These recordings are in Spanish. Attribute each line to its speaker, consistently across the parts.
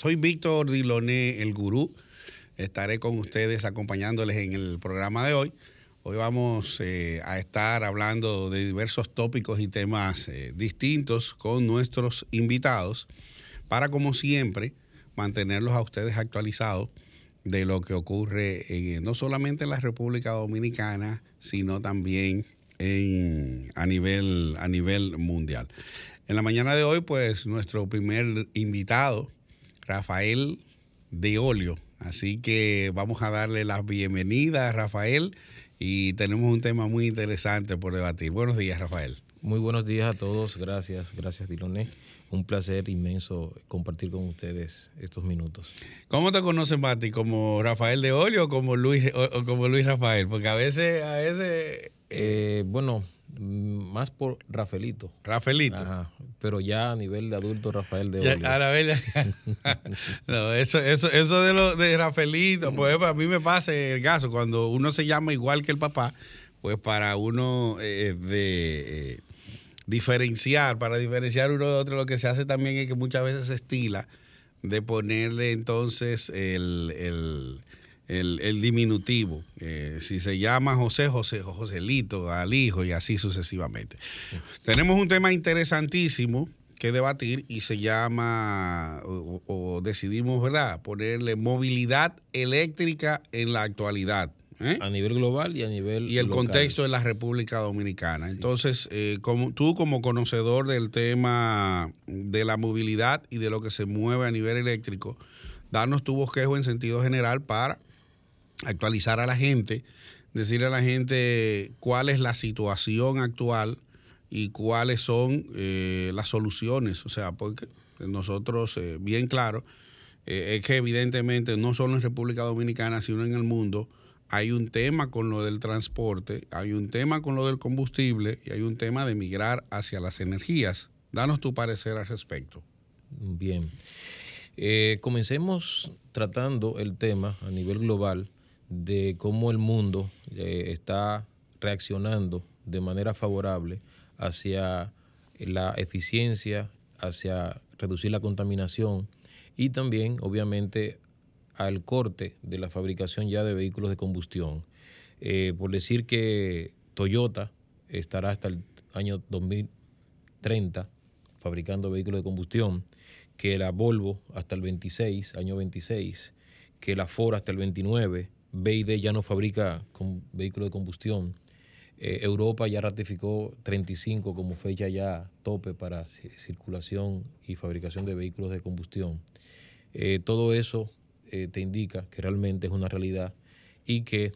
Speaker 1: Soy Víctor Diloné, el gurú. Estaré con ustedes acompañándoles en el programa de hoy. Hoy vamos eh, a estar hablando de diversos tópicos y temas eh, distintos con nuestros invitados para, como siempre, mantenerlos a ustedes actualizados de lo que ocurre no solamente en la República Dominicana, sino también en, a, nivel, a nivel mundial. En la mañana de hoy, pues nuestro primer invitado, Rafael de Olio. Así que vamos a darle la bienvenida a Rafael y tenemos un tema muy interesante por debatir. Buenos días, Rafael.
Speaker 2: Muy buenos días a todos. Gracias, gracias, Diloné. Un placer inmenso compartir con ustedes estos minutos.
Speaker 1: ¿Cómo te conocen, Mati? ¿Como Rafael de Olio o como Luis, o como Luis Rafael? Porque a veces, a veces
Speaker 2: eh, bueno, más por Rafaelito.
Speaker 1: Rafaelito.
Speaker 2: Ajá, pero ya a nivel de adulto, Rafael de Olio.
Speaker 1: A la vez, no, eso, eso, eso de, lo, de Rafaelito, pues a mí me pasa el caso, cuando uno se llama igual que el papá, pues para uno eh, de eh, diferenciar, para diferenciar uno de otro, lo que se hace también es que muchas veces se estila de ponerle entonces el el, diminutivo. Eh, si se llama José, José, Joselito al hijo y así sucesivamente. Tenemos un tema interesantísimo que debatir y se llama, o, decidimos, ¿verdad?, ponerle movilidad eléctrica en la actualidad.
Speaker 2: ¿eh? A nivel global y a nivel.
Speaker 1: Y el contexto de la República Dominicana. Entonces, eh, como, tú como conocedor del tema de la movilidad y de lo que se mueve a nivel eléctrico, darnos tu bosquejo en sentido general para actualizar a la gente, decirle a la gente cuál es la situación actual y cuáles son eh, las soluciones. O sea, porque nosotros, eh, bien claro, eh, es que evidentemente no solo en República Dominicana, sino en el mundo, hay un tema con lo del transporte, hay un tema con lo del combustible y hay un tema de migrar hacia las energías. Danos tu parecer al respecto.
Speaker 2: Bien. comencemos tratando el tema a nivel global de cómo el mundo eh, está reaccionando de manera favorable hacia la eficiencia, hacia reducir la contaminación y también, obviamente, al corte de la fabricación ya de vehículos de combustión. Eh, por decir que Toyota estará hasta el año 2030 fabricando vehículos de combustión, que la Volvo hasta el 26, año 26, que la Ford hasta el 29, BID ya no fabrica vehículos de combustión. Eh, Europa ya ratificó 35 como fecha ya tope para circulación y fabricación de vehículos de combustión. Eh, todo eso eh, te indica que realmente es una realidad y que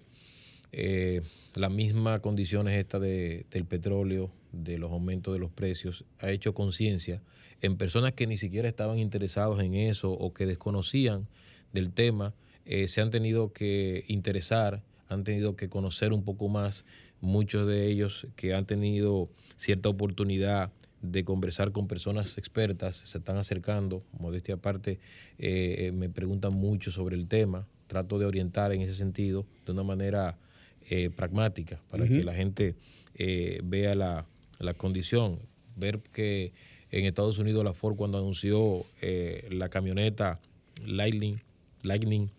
Speaker 2: la misma condiciones esta de, del petróleo, de los aumentos de los precios, ha hecho conciencia en personas que ni siquiera estaban interesados en eso o que desconocían del tema eh, se han tenido que interesar, han tenido que conocer un poco más, muchos de ellos que han tenido cierta oportunidad de conversar con personas expertas, se están acercando, modestia aparte, eh, me preguntan mucho sobre el tema, trato de orientar en ese sentido de una manera eh, pragmática para que la gente vea la, la, condición, ver que en Estados Unidos la Ford cuando anunció la camioneta Lightning, Lightning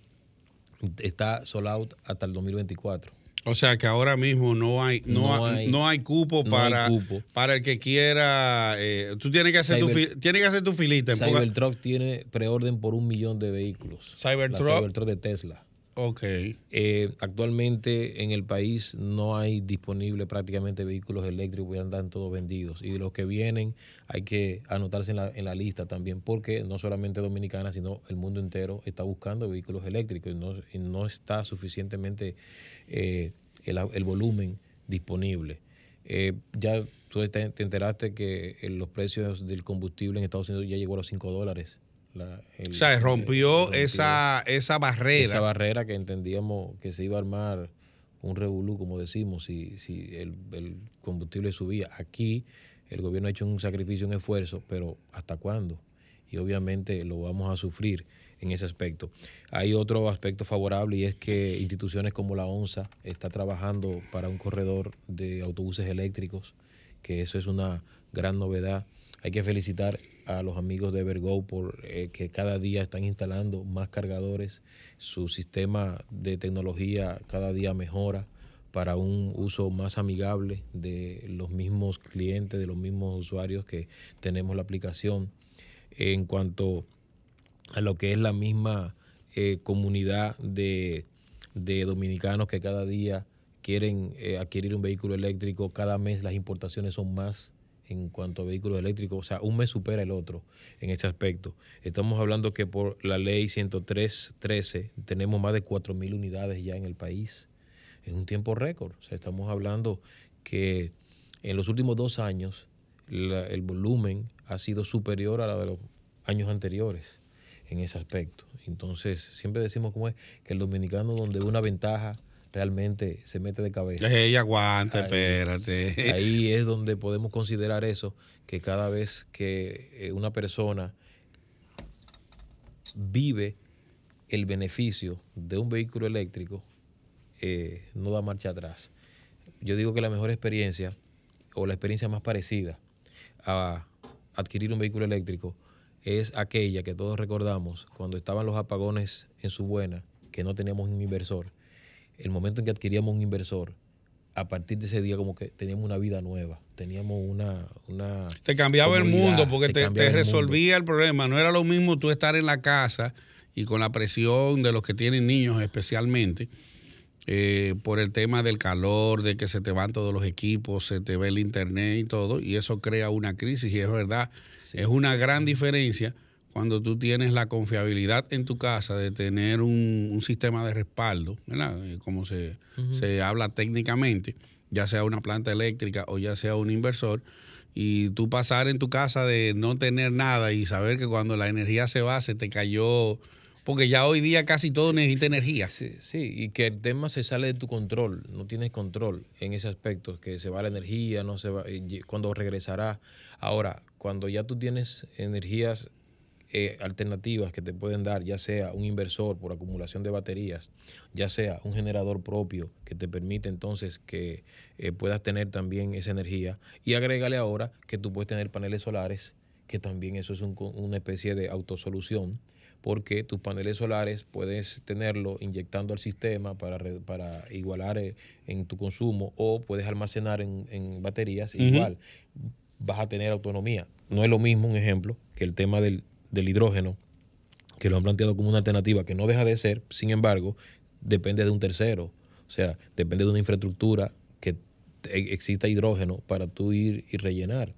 Speaker 2: está sold out hasta el 2024.
Speaker 1: O sea que ahora mismo no hay no, hay, no hay, cupo para para el que quiera. Eh, tú tienes que hacer tu tienes que hacer tu filita.
Speaker 2: Cybertruck tiene preorden por un millón de vehículos.
Speaker 1: Cybertruck.
Speaker 2: Cybertruck de Tesla.
Speaker 1: Ok.
Speaker 2: Eh, actualmente en el país no hay disponible prácticamente vehículos eléctricos, ya andan todos vendidos. Y de los que vienen hay que anotarse en la, en la lista también, porque no solamente Dominicana, sino el mundo entero está buscando vehículos eléctricos y no, y no está suficientemente eh, el, volumen disponible. Eh, ya tú te, enteraste que los precios del combustible en Estados Unidos ya llegó a los 5 dólares
Speaker 1: o sea, rompió, esa, esa barrera.
Speaker 2: Esa barrera que entendíamos que se iba a armar un revolú, como decimos, si, si el, combustible subía. Aquí el gobierno ha hecho un sacrificio, un esfuerzo, pero ¿hasta cuándo? Y obviamente lo vamos a sufrir en ese aspecto. Hay otro aspecto favorable y es que instituciones como la ONSA está trabajando para un corredor de autobuses eléctricos, que eso es una gran novedad. Hay que felicitar a los amigos de Evergo por eh, que cada día están instalando más cargadores, su sistema de tecnología cada día mejora para un uso más amigable de los mismos clientes, de los mismos usuarios que tenemos la aplicación. En cuanto a lo que es la misma eh, comunidad de, dominicanos que cada día quieren eh, adquirir un vehículo eléctrico, cada mes las importaciones son más en cuanto a vehículos eléctricos, o sea, un mes supera el otro en este aspecto. Estamos hablando que por la ley 103.13 tenemos más de 4.000 unidades ya en el país, en un tiempo récord. O sea, estamos hablando que en los últimos dos años el volumen ha sido superior a la de los años anteriores en ese aspecto. Entonces, siempre decimos como es que el dominicano donde una ventaja realmente se mete de cabeza.
Speaker 1: Ella aguanta, espérate.
Speaker 2: Ahí es donde podemos considerar eso, que cada vez que eh, una persona vive el beneficio de un vehículo eléctrico, eh, no da marcha atrás. Yo digo que la mejor experiencia o la experiencia más parecida a adquirir un vehículo eléctrico es aquella que todos recordamos cuando estaban los apagones en su buena, que no teníamos un inversor el momento en que adquiríamos un inversor, a partir de ese día como que teníamos una vida nueva, teníamos una... una
Speaker 1: te cambiaba el mundo porque te, resolvía el, problema. No era lo mismo tú estar en la casa y con la presión de los que tienen niños especialmente, eh, por el tema del calor, de que se te van todos los equipos, se te ve el internet y todo, y eso crea una crisis y es verdad, es una gran diferencia cuando tú tienes la confiabilidad en tu casa de tener un, sistema de respaldo, ¿verdad? Eh, como se, se, habla técnicamente, ya sea una planta eléctrica o ya sea un inversor, y tú pasar en tu casa de no tener nada y saber que cuando la energía se va se te cayó, porque ya hoy día casi todo necesita energía.
Speaker 2: Sí, sí, y que el tema se sale de tu control, no tienes control en ese aspecto, que se va la energía, no se va, cuando regresará. Ahora, cuando ya tú tienes energías eh, alternativas que te pueden dar, ya sea un inversor por acumulación de baterías, ya sea un generador propio que te permite entonces que eh, puedas tener también esa energía. Y agrégale ahora que tú puedes tener paneles solares, que también eso es una especie de autosolución porque tus paneles solares puedes tenerlo inyectando al sistema para, para igualar eh, en tu consumo o puedes almacenar en, baterías, igual vas a tener autonomía. No es lo mismo, un ejemplo, que el tema del, del hidrógeno, que lo han planteado como una alternativa que no deja de ser, sin embargo, depende de un tercero. O sea, depende de una infraestructura que exista hidrógeno para tú ir y rellenar.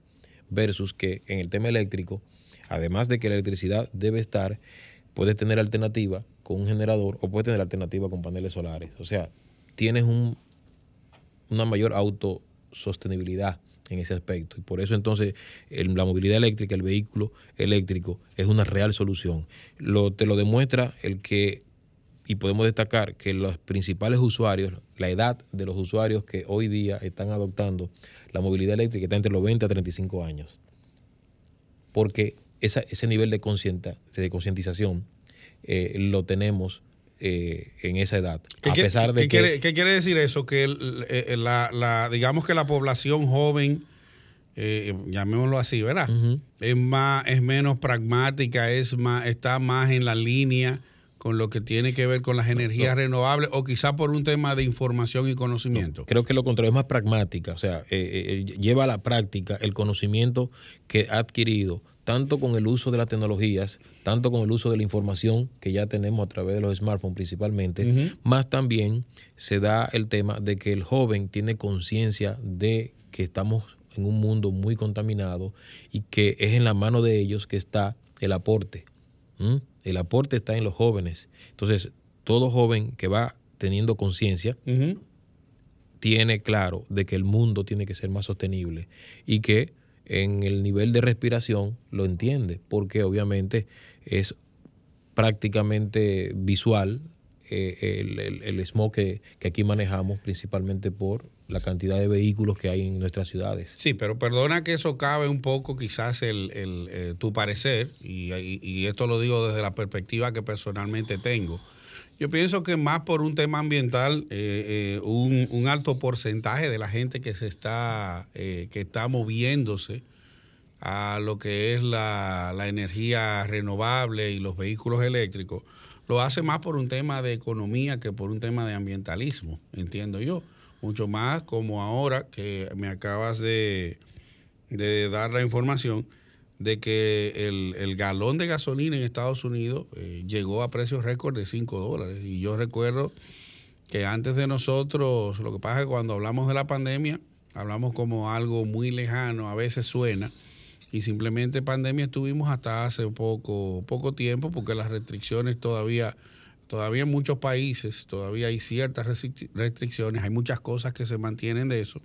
Speaker 2: Versus que en el tema eléctrico, además de que la electricidad debe estar, puedes tener alternativa con un generador o puedes tener alternativa con paneles solares. O sea, tienes un, una mayor autosostenibilidad en ese aspecto. Y por eso entonces la movilidad eléctrica, el vehículo eléctrico, es una real solución. Lo, te lo demuestra el que, y podemos destacar que los principales usuarios, la edad de los usuarios que hoy día están adoptando la movilidad eléctrica está entre los 20 a 35 años. Porque ese nivel de, concientización eh, lo tenemos eh, en esa edad.
Speaker 1: a pesar de que, ¿qué quiere decir eso? Que eh, la, digamos que la población joven, eh, llamémoslo así, ¿verdad? Es más, es menos pragmática, es más, está más en la línea con lo que tiene que ver con las energías renovables o quizá por un tema de información y conocimiento.
Speaker 2: creo que lo contrario es más pragmática, o sea, lleva a la práctica el conocimiento que ha adquirido tanto con el uso de las tecnologías, tanto con el uso de la información que ya tenemos a través de los smartphones principalmente, más también se da el tema de que el joven tiene conciencia de que estamos en un mundo muy contaminado y que es en la mano de ellos que está el aporte. El aporte está en los jóvenes. Entonces, todo joven que va teniendo conciencia, tiene claro de que el mundo tiene que ser más sostenible y que en el nivel de respiración lo entiende, porque obviamente es prácticamente visual eh, el, el, smog que, aquí manejamos, principalmente por la cantidad de vehículos que hay en nuestras ciudades.
Speaker 1: Sí, pero perdona que eso cabe un poco quizás el, eh, tu parecer, y, y, esto lo digo desde la perspectiva que personalmente tengo. Yo pienso que más por un tema ambiental, eh, eh, un, alto porcentaje de la gente que se está, que está moviéndose a lo que es la, la energía renovable y los vehículos eléctricos, lo hace más por un tema de economía que por un tema de ambientalismo, entiendo yo. Mucho más como ahora que me acabas de, dar la información de que el, galón de gasolina en Estados Unidos eh, llegó a precios récord de 5 dólares. Y yo recuerdo que antes de nosotros, lo que pasa es que cuando hablamos de la pandemia, hablamos como algo muy lejano, a veces suena, y simplemente pandemia estuvimos hasta hace poco, poco tiempo, porque las restricciones todavía, todavía en muchos países, todavía hay ciertas restricciones, hay muchas cosas que se mantienen de eso.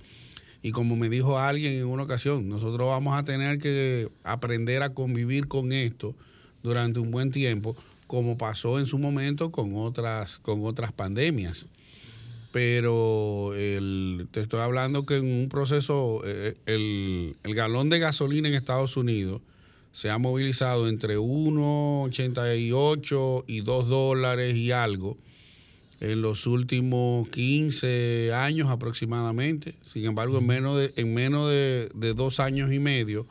Speaker 1: Y como me dijo alguien en una ocasión, nosotros vamos a tener que aprender a convivir con esto durante un buen tiempo, como pasó en su momento con otras, con otras pandemias. Pero te estoy hablando que en un proceso, eh, el, el galón de gasolina en Estados Unidos se ha movilizado entre 1,88 y 2 dólares y algo en los últimos 15 años aproximadamente. Sin embargo, en menos de, en menos de, dos años y medio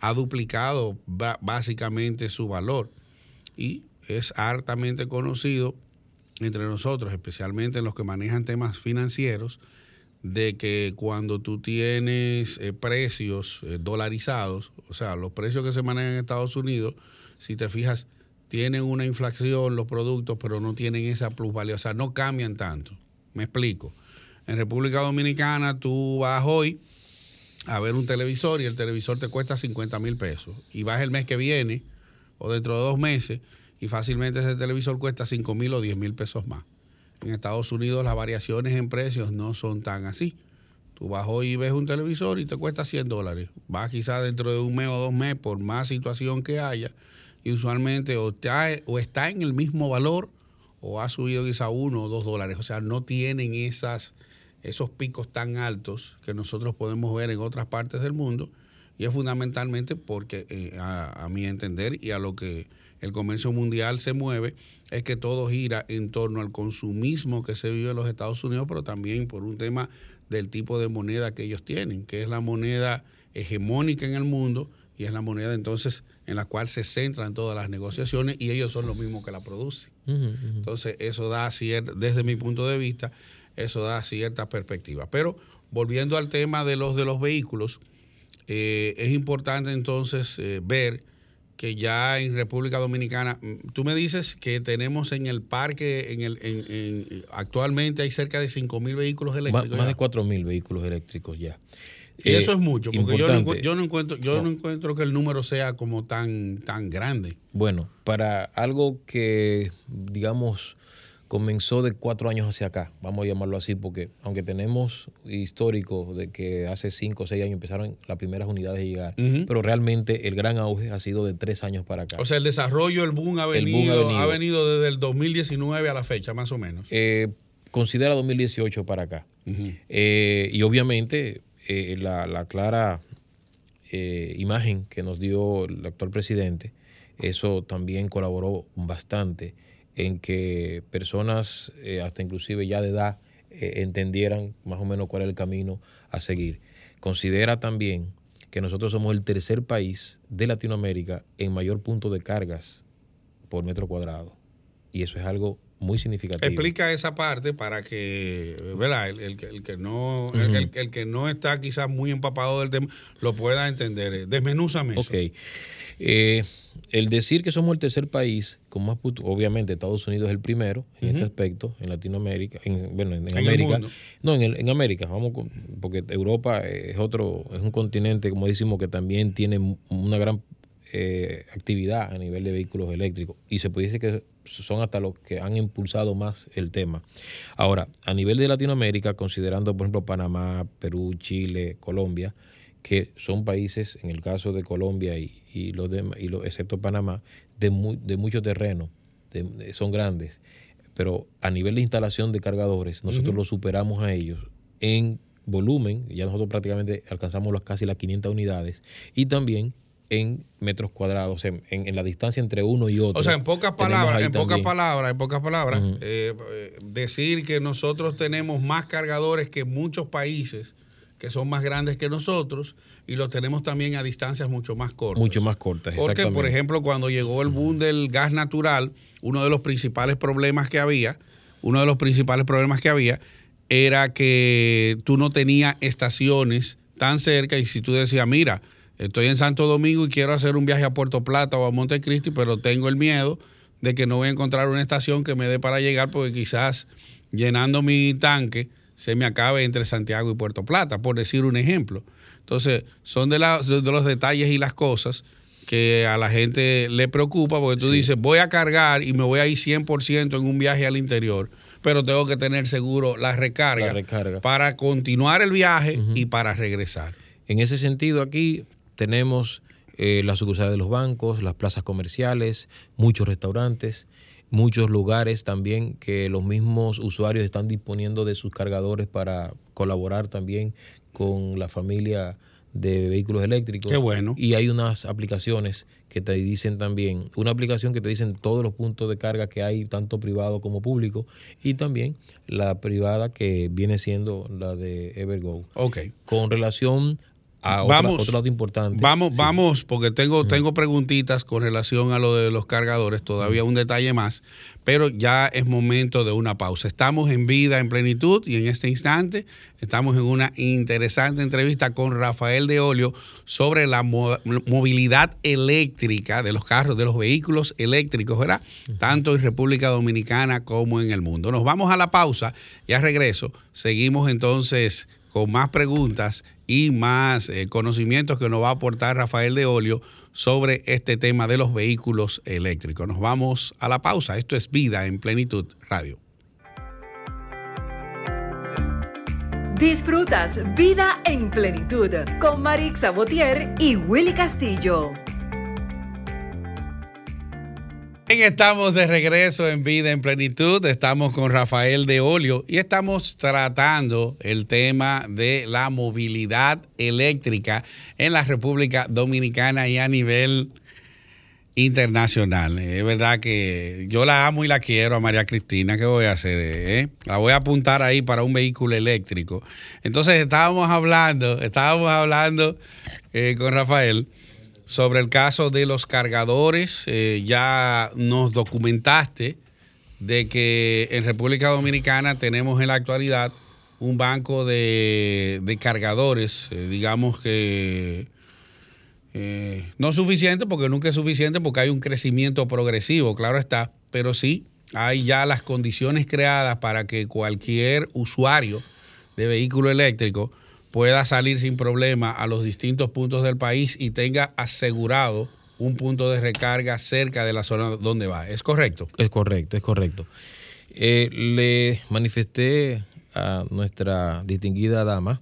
Speaker 1: ha duplicado básicamente su valor. Y es hartamente conocido entre nosotros, especialmente en los que manejan temas financieros, de que cuando tú tienes eh, precios eh, dolarizados, o sea, los precios que se manejan en Estados Unidos, si te fijas, tienen una inflación los productos, pero no tienen esa plusvalía, o sea, no cambian tanto. Me explico. En República Dominicana tú vas hoy a ver un televisor y el televisor te cuesta 50 mil pesos y vas el mes que viene o dentro de dos meses y fácilmente ese televisor cuesta 5 mil o 10 mil pesos más. En Estados Unidos las variaciones en precios no son tan así. Tú vas hoy y ves un televisor y te cuesta 100 dólares. Vas quizás dentro de un mes o dos meses por más situación que haya y usualmente o está, o está en el mismo valor o ha subido quizá uno o dos dólares. O sea, no tienen esas, esos picos tan altos que nosotros podemos ver en otras partes del mundo. Y es fundamentalmente porque, eh, a, mi entender y a lo que el comercio mundial se mueve, es que todo gira en torno al consumismo que se vive en los Estados Unidos, pero también por un tema del tipo de moneda que ellos tienen, que es la moneda hegemónica en el mundo y es la moneda entonces en la cual se centran todas las negociaciones y ellos son los mismos que la producen. Entonces eso da cierta, desde mi punto de vista, eso da cierta perspectiva. Pero volviendo al tema de los de los vehículos, eh, es importante entonces eh, ver que ya en República Dominicana, mm, tú me dices que tenemos en el parque, en el, en, actualmente hay cerca de 5 mil vehículos eléctricos.
Speaker 2: Más, de 4 mil vehículos eléctricos ya.
Speaker 1: Y eso es mucho, porque yo no, yo no, encuentro, yo no. encuentro que el número sea como tan, tan grande.
Speaker 2: Bueno, para algo que, digamos, comenzó de cuatro años hacia acá, vamos a llamarlo así, porque aunque tenemos histórico de que hace cinco o seis años empezaron las primeras unidades a llegar, pero realmente el gran auge ha sido de tres años para acá.
Speaker 1: O sea, el desarrollo, el boom ha venido, ha venido, desde el 2019 a la fecha, más o menos.
Speaker 2: Eh, considera 2018 para acá. Eh, y obviamente eh, la, clara eh, imagen que nos dio el actual presidente, eso también colaboró bastante en que personas, eh, hasta inclusive ya de edad, entendieran más o menos cuál es el camino a seguir. Considera también que nosotros somos el tercer país de Latinoamérica en mayor punto de cargas por metro cuadrado. Y eso es algo muy significativo.
Speaker 1: Explica esa parte para que, ¿verdad? El, que no, el, que no está quizás muy empapado del tema lo pueda entender. Desmenúzame eso.
Speaker 2: Ok. Eh, el decir que somos el tercer país con más obviamente Estados Unidos es el primero en este aspecto en Latinoamérica en, bueno en, América. no en, en América vamos porque Europa es otro es un continente como decimos que también tiene una gran eh, actividad a nivel de vehículos eléctricos. Y se puede decir que son hasta los que han impulsado más el tema. Ahora, a nivel de Latinoamérica, considerando por ejemplo Panamá, Perú, Chile, Colombia, que son países, en el caso de Colombia y, los demás, y excepto Panamá, de, de mucho terreno, son grandes, pero a nivel de instalación de cargadores, nosotros los superamos a ellos en volumen, ya nosotros prácticamente alcanzamos casi las 500 unidades, y también en metros cuadrados, en, en, la distancia entre uno y otro.
Speaker 1: O sea, en pocas palabras, en pocas palabras, en pocas palabras, eh, decir que nosotros tenemos más cargadores que muchos países que son más grandes que nosotros y los tenemos también a distancias mucho más cortas.
Speaker 2: Mucho más cortas,
Speaker 1: Porque, por ejemplo, cuando llegó el boom del gas natural, uno de los principales problemas que había, uno de los principales problemas que había era que tú no tenías estaciones tan cerca y si tú decías, mira, estoy en Santo Domingo y quiero hacer un viaje a Puerto Plata o a Montecristi, pero tengo el miedo de que no voy a encontrar una estación que me dé para llegar porque quizás llenando mi tanque se me acabe entre Santiago y Puerto Plata, por decir un ejemplo. Entonces, son de, de los detalles y las cosas que a la gente le preocupa porque tú dices, voy a cargar y me voy a ir 100% en un viaje al interior, pero tengo que tener seguro la recarga, para continuar el viaje y para regresar.
Speaker 2: En ese sentido, aquí tenemos eh, las sucursales de los bancos, las plazas comerciales, muchos restaurantes, muchos lugares también que los mismos usuarios están disponiendo de sus cargadores para colaborar también con la familia de vehículos eléctricos.
Speaker 1: Qué bueno.
Speaker 2: Y hay unas aplicaciones que te dicen también, una aplicación que te dicen todos los puntos de carga que hay, tanto privado como público, y también la privada que viene siendo la de Evergo.
Speaker 1: Ok.
Speaker 2: Con relación
Speaker 1: vamos,
Speaker 2: otro lado importante.
Speaker 1: Vamos, vamos, porque tengo, tengo preguntitas con relación a lo de los cargadores, todavía un detalle más, pero ya es momento de una pausa. Estamos en vida, en plenitud, y en este instante estamos en una interesante entrevista con Rafael de Olio sobre la movilidad eléctrica de los carros, de los vehículos eléctricos, ¿verdad? Tanto en República Dominicana como en el mundo. Nos vamos a la pausa, ya regreso. Seguimos entonces con más preguntas y más eh, conocimientos que nos va a aportar Rafael de Olio sobre este tema de los vehículos eléctricos. Nos vamos a la pausa. Esto es Vida en Plenitud Radio.
Speaker 3: Disfrutas Vida en Plenitud con Marix Sabotier y Willy Castillo.
Speaker 1: Estamos de regreso en Vida en Plenitud. Estamos con Rafael de Olio y estamos tratando el tema de la movilidad eléctrica en la República Dominicana y a nivel internacional. Es verdad que yo la amo y la quiero a María Cristina. ¿Qué voy a hacer? Eh? La voy a apuntar ahí para un vehículo eléctrico. Entonces estábamos hablando, estábamos hablando eh, con Rafael sobre el caso de los cargadores. Eh, ya nos documentaste de que en República Dominicana tenemos en la actualidad un banco de, cargadores, eh, digamos que eh, no suficiente, porque nunca es suficiente, porque hay un crecimiento progresivo, claro está, pero sí hay ya las condiciones creadas para que cualquier usuario de vehículo eléctrico pueda salir sin problema a los distintos puntos del país y tenga asegurado un punto de recarga cerca de la zona donde va. ¿Es correcto?
Speaker 2: Es correcto, es correcto. Eh, le manifesté a nuestra distinguida dama.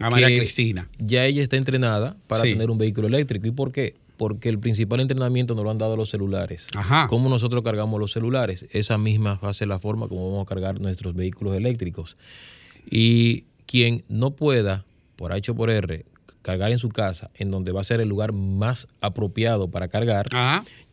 Speaker 1: A María Cristina.
Speaker 2: Ya ella está entrenada para tener un vehículo eléctrico. ¿Y por qué? Porque el principal entrenamiento nos lo han dado los celulares.
Speaker 1: Ajá.
Speaker 2: ¿Cómo nosotros cargamos los celulares? Esa misma va a ser la forma como vamos a cargar nuestros vehículos eléctricos. Y quien no pueda por H o por R, cargar en su casa, en donde va a ser el lugar más apropiado para cargar,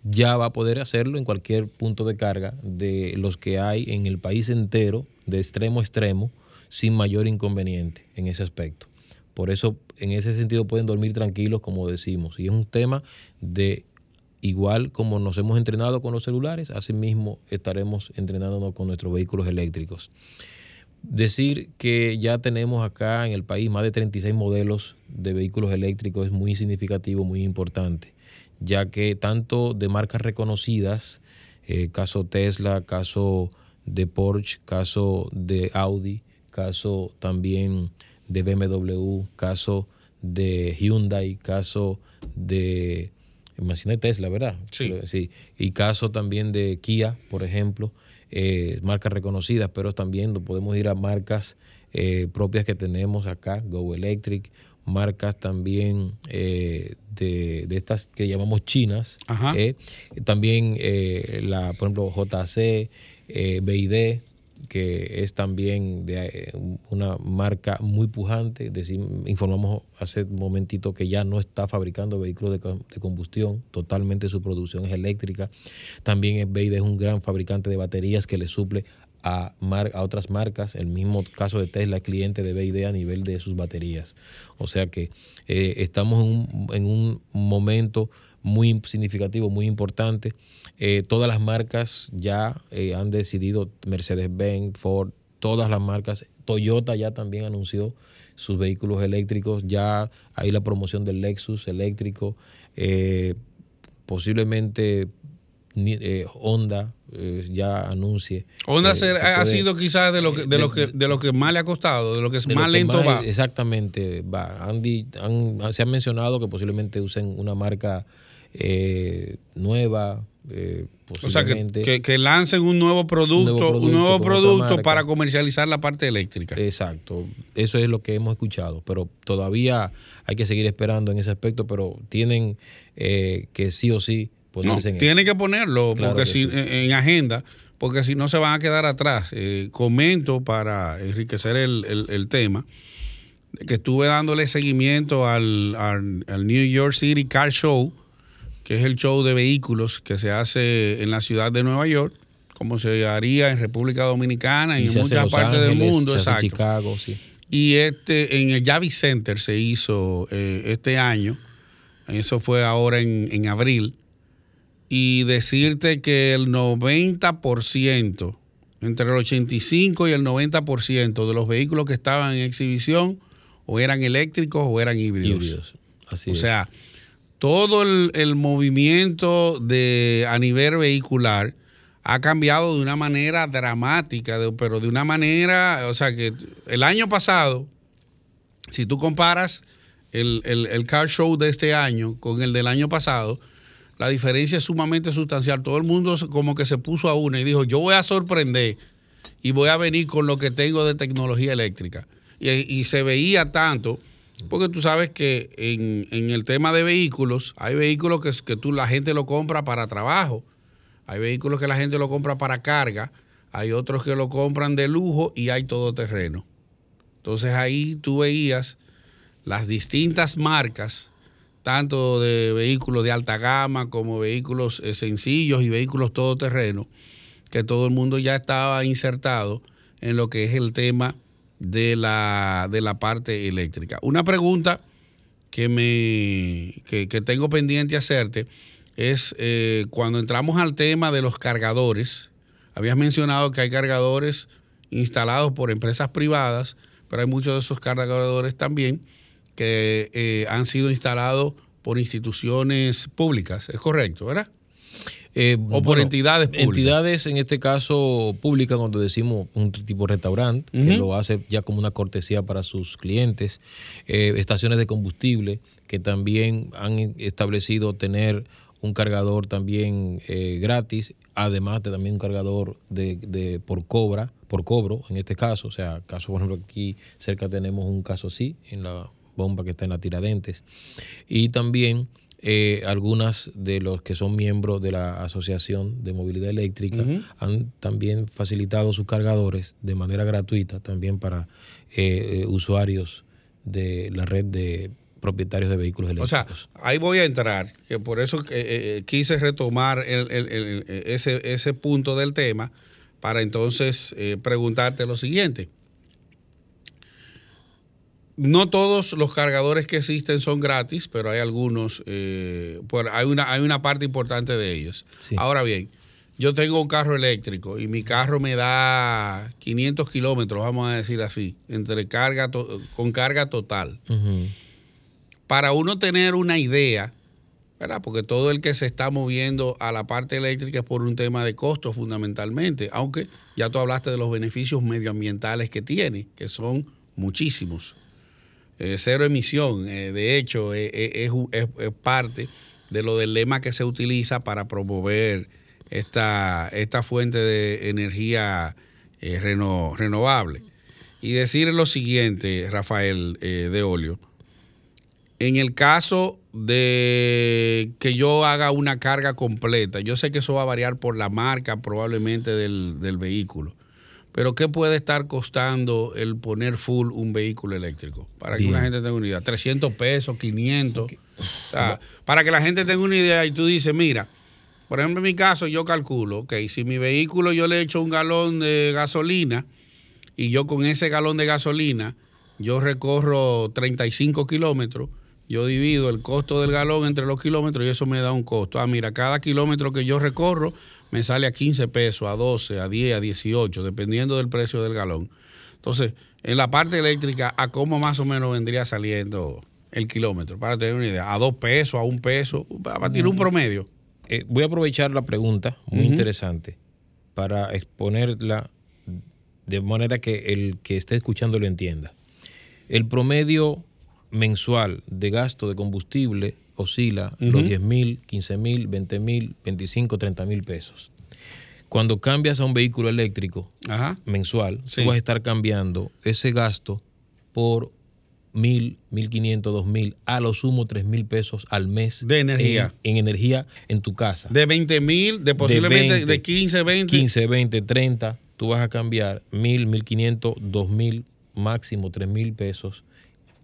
Speaker 2: ya va a poder hacerlo en cualquier punto de carga de los que hay en el país entero, de extremo a extremo, sin mayor inconveniente en ese aspecto. Por eso, en ese sentido, pueden dormir tranquilos, como decimos. Y es un tema de igual como nos hemos entrenado con los celulares, así mismo estaremos entrenándonos con nuestros vehículos eléctricos. Decir que ya tenemos acá en el país más de 36 modelos de vehículos eléctricos es muy significativo, muy importante, ya que tanto de marcas reconocidas, eh, caso Tesla, caso de Porsche, caso de Audi, caso también de BMW, caso de Hyundai, caso de, imagínate Tesla, ¿verdad?
Speaker 1: Sí.
Speaker 2: sí. Y caso también de Kia, por ejemplo eh, marcas reconocidas, pero también podemos ir a marcas eh, propias que tenemos acá, Go Electric, marcas también eh, de, estas que llamamos chinas, también la, por ejemplo, JC, BID, que es también de eh, una marca muy pujante. informamos hace un momentito que ya no está fabricando vehículos de, combustión, totalmente su producción es eléctrica. También es es un gran fabricante de baterías que le suple a, a otras marcas. El mismo caso de Tesla, cliente de BID a nivel de sus baterías. O sea que eh, estamos en un, en un, momento muy significativo, muy importante. Eh, todas las marcas ya eh, han decidido, Mercedes-Benz, Ford, todas las marcas, Toyota ya también anunció sus vehículos eléctricos, ya hay la promoción del Lexus eléctrico, posiblemente Honda eh, ya anuncie.
Speaker 1: Honda ha sido quizás de lo que de, lo que de lo que más le ha costado, de lo que más lento va.
Speaker 2: Exactamente, va. Andy, se ha mencionado que posiblemente usen una marca eh, nueva. Eh,
Speaker 1: o sea, que, que, lancen un nuevo producto, un nuevo producto, para comercializar la parte eléctrica.
Speaker 2: Exacto, eso es lo que hemos escuchado, pero todavía hay que seguir esperando en ese aspecto, pero tienen que sí o sí
Speaker 1: no, tiene que ponerlo porque si, en agenda, porque si no se van a quedar atrás. Eh, comento para enriquecer el, tema que estuve dándole seguimiento al, New York City Car Show, que es el show de vehículos que se hace en la ciudad de Nueva York, como se haría en República Dominicana y, en muchas partes del mundo. Exacto.
Speaker 2: Chicago, sí.
Speaker 1: Y este, en el Javi Center se hizo eh, este año, eso fue ahora en, en abril y decirte que el 90%, entre el 85 y el 90% de los vehículos que estaban en exhibición o eran eléctricos o eran híbridos. o sea, todo el, movimiento de, a nivel vehicular ha cambiado de una manera dramática, pero de una manera, o sea que el año pasado, si tú comparas el, el car show de este año con el del año pasado, la diferencia es sumamente sustancial. Todo el mundo como que se puso a una y dijo, yo voy a sorprender y voy a venir con lo que tengo de tecnología eléctrica. Y, se veía tanto, porque tú sabes que en, el tema de vehículos, hay vehículos que, que tú, la gente lo compra para trabajo, hay vehículos que la gente lo compra para carga, hay otros que lo compran de lujo y hay todo terreno. Entonces ahí tú veías las distintas marcas tanto de vehículos de alta gama como vehículos eh, sencillos y vehículos todoterreno, que todo el mundo ya estaba insertado en lo que es el tema de la, de la parte eléctrica. Una pregunta que, me, que, tengo pendiente hacerte es eh, cuando entramos al tema de los cargadores, habías mencionado que hay cargadores instalados por empresas privadas, pero hay muchos de esos cargadores también que eh, han sido instalados por instituciones públicas, es correcto, ¿verdad?
Speaker 2: Eh, o por entidades públicas. Entidades, en este caso públicas, cuando decimos un tipo de restaurante, que lo hace ya como una cortesía para sus clientes, eh, estaciones de combustible, que también han establecido tener un cargador también gratis, además de también un cargador de, de, por cobra, por cobro, en este caso, o sea, caso por ejemplo aquí cerca tenemos un caso así en la bomba que está en la Tiradentes. Y también eh, algunas de los que son miembros de la Asociación de Movilidad Eléctrica han también facilitado sus cargadores de manera gratuita también para eh, eh, usuarios de la red de propietarios de vehículos eléctricos.
Speaker 1: O sea, ahí voy a entrar, que por eso quise retomar ese, ese punto del tema para entonces preguntarte lo siguiente no todos los cargadores que existen son gratis, pero hay algunos, eh, hay, una, hay una parte importante de ellos. Ahora bien, yo tengo un carro eléctrico y mi carro me da 500 kilómetros, vamos a decir así, entre carga con carga total. Para uno tener una idea, ¿verdad? Porque todo el que se está moviendo a la parte eléctrica es por un tema de costo fundamentalmente, aunque ya tú hablaste de los beneficios medioambientales que tiene, que son muchísimos. Eh, cero emisión. Eh, de hecho, eh, es, parte de lo del lema que se utiliza para promover esta, esta fuente de energía renovable. Y decir lo siguiente, Rafael de Olio. En el caso de que yo haga una carga completa, yo sé que eso va a variar por la marca probablemente del, del vehículo pero ¿qué puede estar costando el poner full un vehículo eléctrico? Para que la gente tenga una idea. 300 pesos, 500. O sea, para que la gente tenga una idea y tú dices, mira, por ejemplo, en mi caso, yo calculo que si mi vehículo yo le echo un galón de gasolina y yo con ese galón de gasolina yo recorro 35 kilómetros, yo divido el costo del galón entre los kilómetros y eso me da un costo. Ah, mira, cada kilómetro que yo recorro me sale a 15 pesos, a 12, a 10, a 18, dependiendo del precio del galón. Entonces, en la parte eléctrica, ¿a cómo más o menos vendría saliendo el kilómetro? Para tener una idea, a dos pesos, a un peso, para tirar un promedio.
Speaker 2: Eh, voy a aprovechar la pregunta, muy interesante, para exponerla de manera que el que esté escuchando lo entienda. El promedio mensual de gasto de combustible oscila los 10 mil, 15 mil, 20 mil, 25, 30 mil pesos. Cuando cambias a un vehículo eléctrico mensual, tú vas a estar cambiando ese gasto por mil, mil quinientos, dos mil, a lo sumo tres mil pesos al mes
Speaker 1: de energía.
Speaker 2: En, energía en tu casa.
Speaker 1: De 20 mil, de posiblemente de, 15, 20.
Speaker 2: 15, 20, 30, tú vas a cambiar mil, mil quinientos, dos mil, máximo tres mil pesos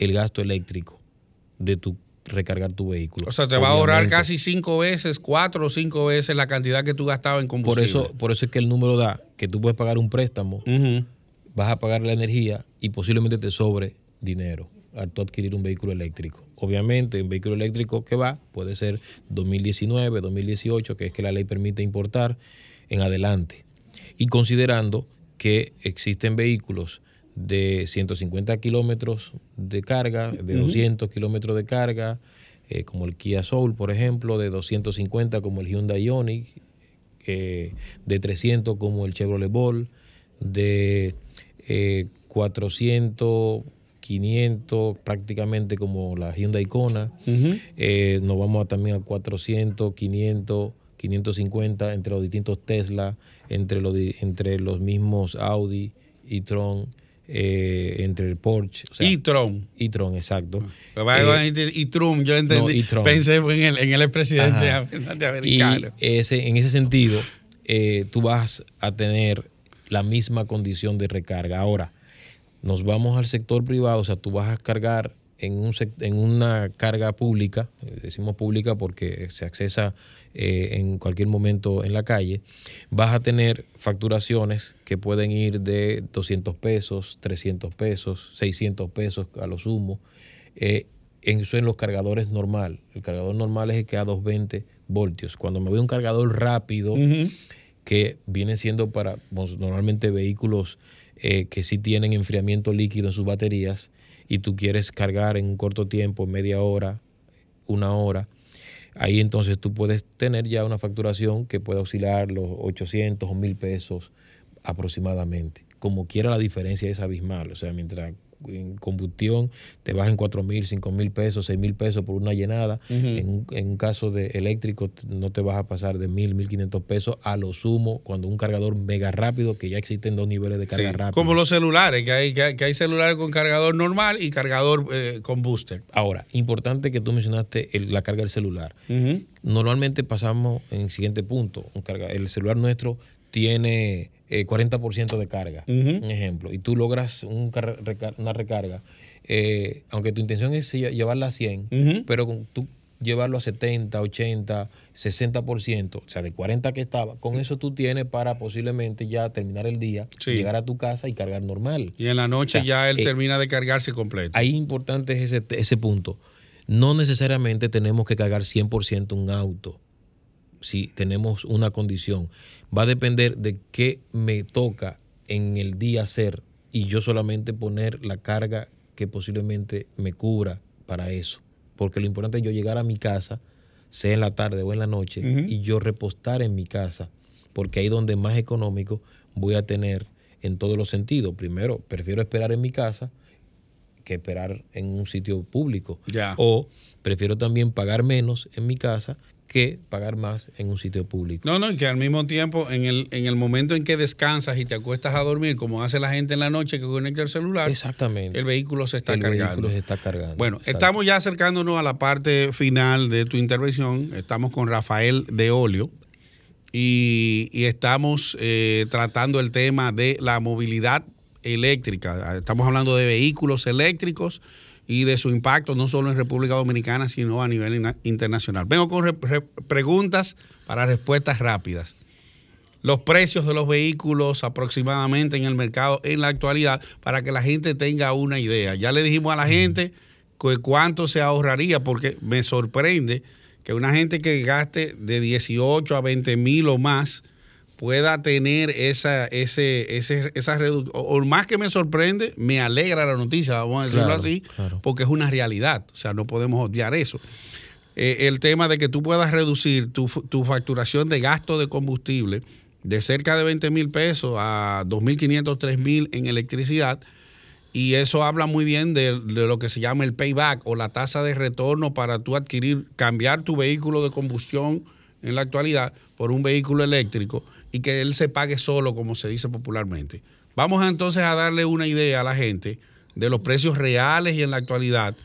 Speaker 2: el gasto eléctrico de tu recargar tu vehículo.
Speaker 1: O sea, te va a ahorrar casi cinco veces, cuatro o cinco veces la cantidad que tú gastabas en combustible.
Speaker 2: Por eso, por eso es que el número da que tú puedes pagar un préstamo, vas a pagar la energía y posiblemente te sobre dinero al tú adquirir un vehículo eléctrico. Obviamente, un vehículo eléctrico que va puede ser 2019, 2018, que es que la ley permite importar en adelante. Y considerando que existen vehículos de 150 kilómetros de carga, de 200 kilómetros de carga, eh, como el Kia Soul, por ejemplo, de 250 como el Hyundai Ioniq, eh, de 300 como el Chevrolet Ball, de 400, eh, 500 prácticamente como la Hyundai Kona. nos vamos también a 400, 500, 550 entre los distintos Tesla, entre los, entre los mismos Audi y Tron. Eh, entre el Porsche.
Speaker 1: y Tron.
Speaker 2: Y Tron, exacto.
Speaker 1: Eh, y Trump, yo entendí, pensé en el, en el expresidente
Speaker 2: americano. Y ese, en ese sentido, eh, tú vas a tener la misma condición de recarga. Ahora, nos vamos al sector privado, o sea, tú vas a cargar en, un, en una carga pública, decimos pública porque se accesa eh, en cualquier momento en la calle, vas a tener facturaciones que pueden ir de 200 pesos, 300 pesos, 600 pesos a lo sumo. Eh, en, eso en los cargadores normal. El cargador normal es el que a 220 voltios. Cuando me voy a un cargador rápido, que viene siendo para pues, normalmente vehículos eh, que sí tienen enfriamiento líquido en sus baterías y tú quieres cargar en un corto tiempo, media hora, una hora, ahí entonces tú puedes tener ya una facturación que puede oscilar los 800 o 1000 pesos aproximadamente. Como quiera la diferencia es abismal, o sea, mientras en combustión te vas en 4 mil, 5 mil pesos, 6 mil pesos por una llenada. en, un caso de eléctrico no te vas a pasar de mil, 1.500 pesos a lo sumo cuando un cargador mega rápido, que ya existen dos niveles de carga rápida.
Speaker 1: Como los celulares, que hay, que hay, celulares con cargador normal y cargador eh, con booster.
Speaker 2: Ahora, importante que tú mencionaste la carga del celular. Normalmente pasamos en el siguiente punto. el celular nuestro tiene 40% eh, de carga, un ejemplo, y tú logras una recarga, eh, aunque tu intención es llevarla a 100, pero con, tú llevarlo a 70, 80, 60%, o sea, de 40 que estaba, con eso tú tienes para posiblemente ya terminar el día, llegar a tu casa y cargar normal.
Speaker 1: Y en la noche ya él eh, termina de cargarse completo.
Speaker 2: Ahí importante es ese, ese punto. No necesariamente tenemos que cargar 100% un auto si tenemos una condición. Va a depender de qué me toca en el día hacer y yo solamente poner la carga que posiblemente me cubra para eso. Porque lo importante es yo llegar a mi casa, sea en la tarde o en la noche, y yo repostar en mi casa, porque ahí donde más económico voy a tener en todos los sentidos. Primero, prefiero esperar en mi casa que esperar en un sitio público. O prefiero también pagar menos en mi casa que pagar más en un sitio público.
Speaker 1: No, no, y que al mismo tiempo, en el, en el momento en que descansas y te acuestas a dormir, como hace la gente en la noche que conecta el celular,
Speaker 2: Exactamente.
Speaker 1: el vehículo se está cargando.
Speaker 2: El vehículo se está cargando.
Speaker 1: Bueno, estamos ya acercándonos a la parte final de tu intervención. Estamos con Rafael de Olio y, estamos eh, tratando el tema de la movilidad eléctrica. Estamos hablando de vehículos eléctricos y de su impacto no solo en República Dominicana, sino a nivel internacional. Vengo con preguntas para respuestas rápidas. Los precios de los vehículos aproximadamente en el mercado en la actualidad para que la gente tenga una idea. Ya le dijimos a la gente cuánto se ahorraría porque me sorprende que una gente que gaste de 18 a 20 mil o más pueda tener esa, ese, ese, esa reducción. O más que me sorprende, me alegra la noticia, vamos a decirlo así, porque es una realidad. O sea, no podemos obviar eso. Eh, el tema de que tú puedas reducir tu, tu facturación de gasto de combustible de cerca de 20 mil pesos a 2.500, 3.000 en electricidad. Y eso habla muy bien de, de, lo que se llama el payback o la tasa de retorno para tú adquirir, cambiar tu vehículo de combustión en la actualidad por un vehículo eléctrico y que él se pague solo, como se dice popularmente. Vamos entonces a darle una idea a la gente de los precios reales y en la actualidad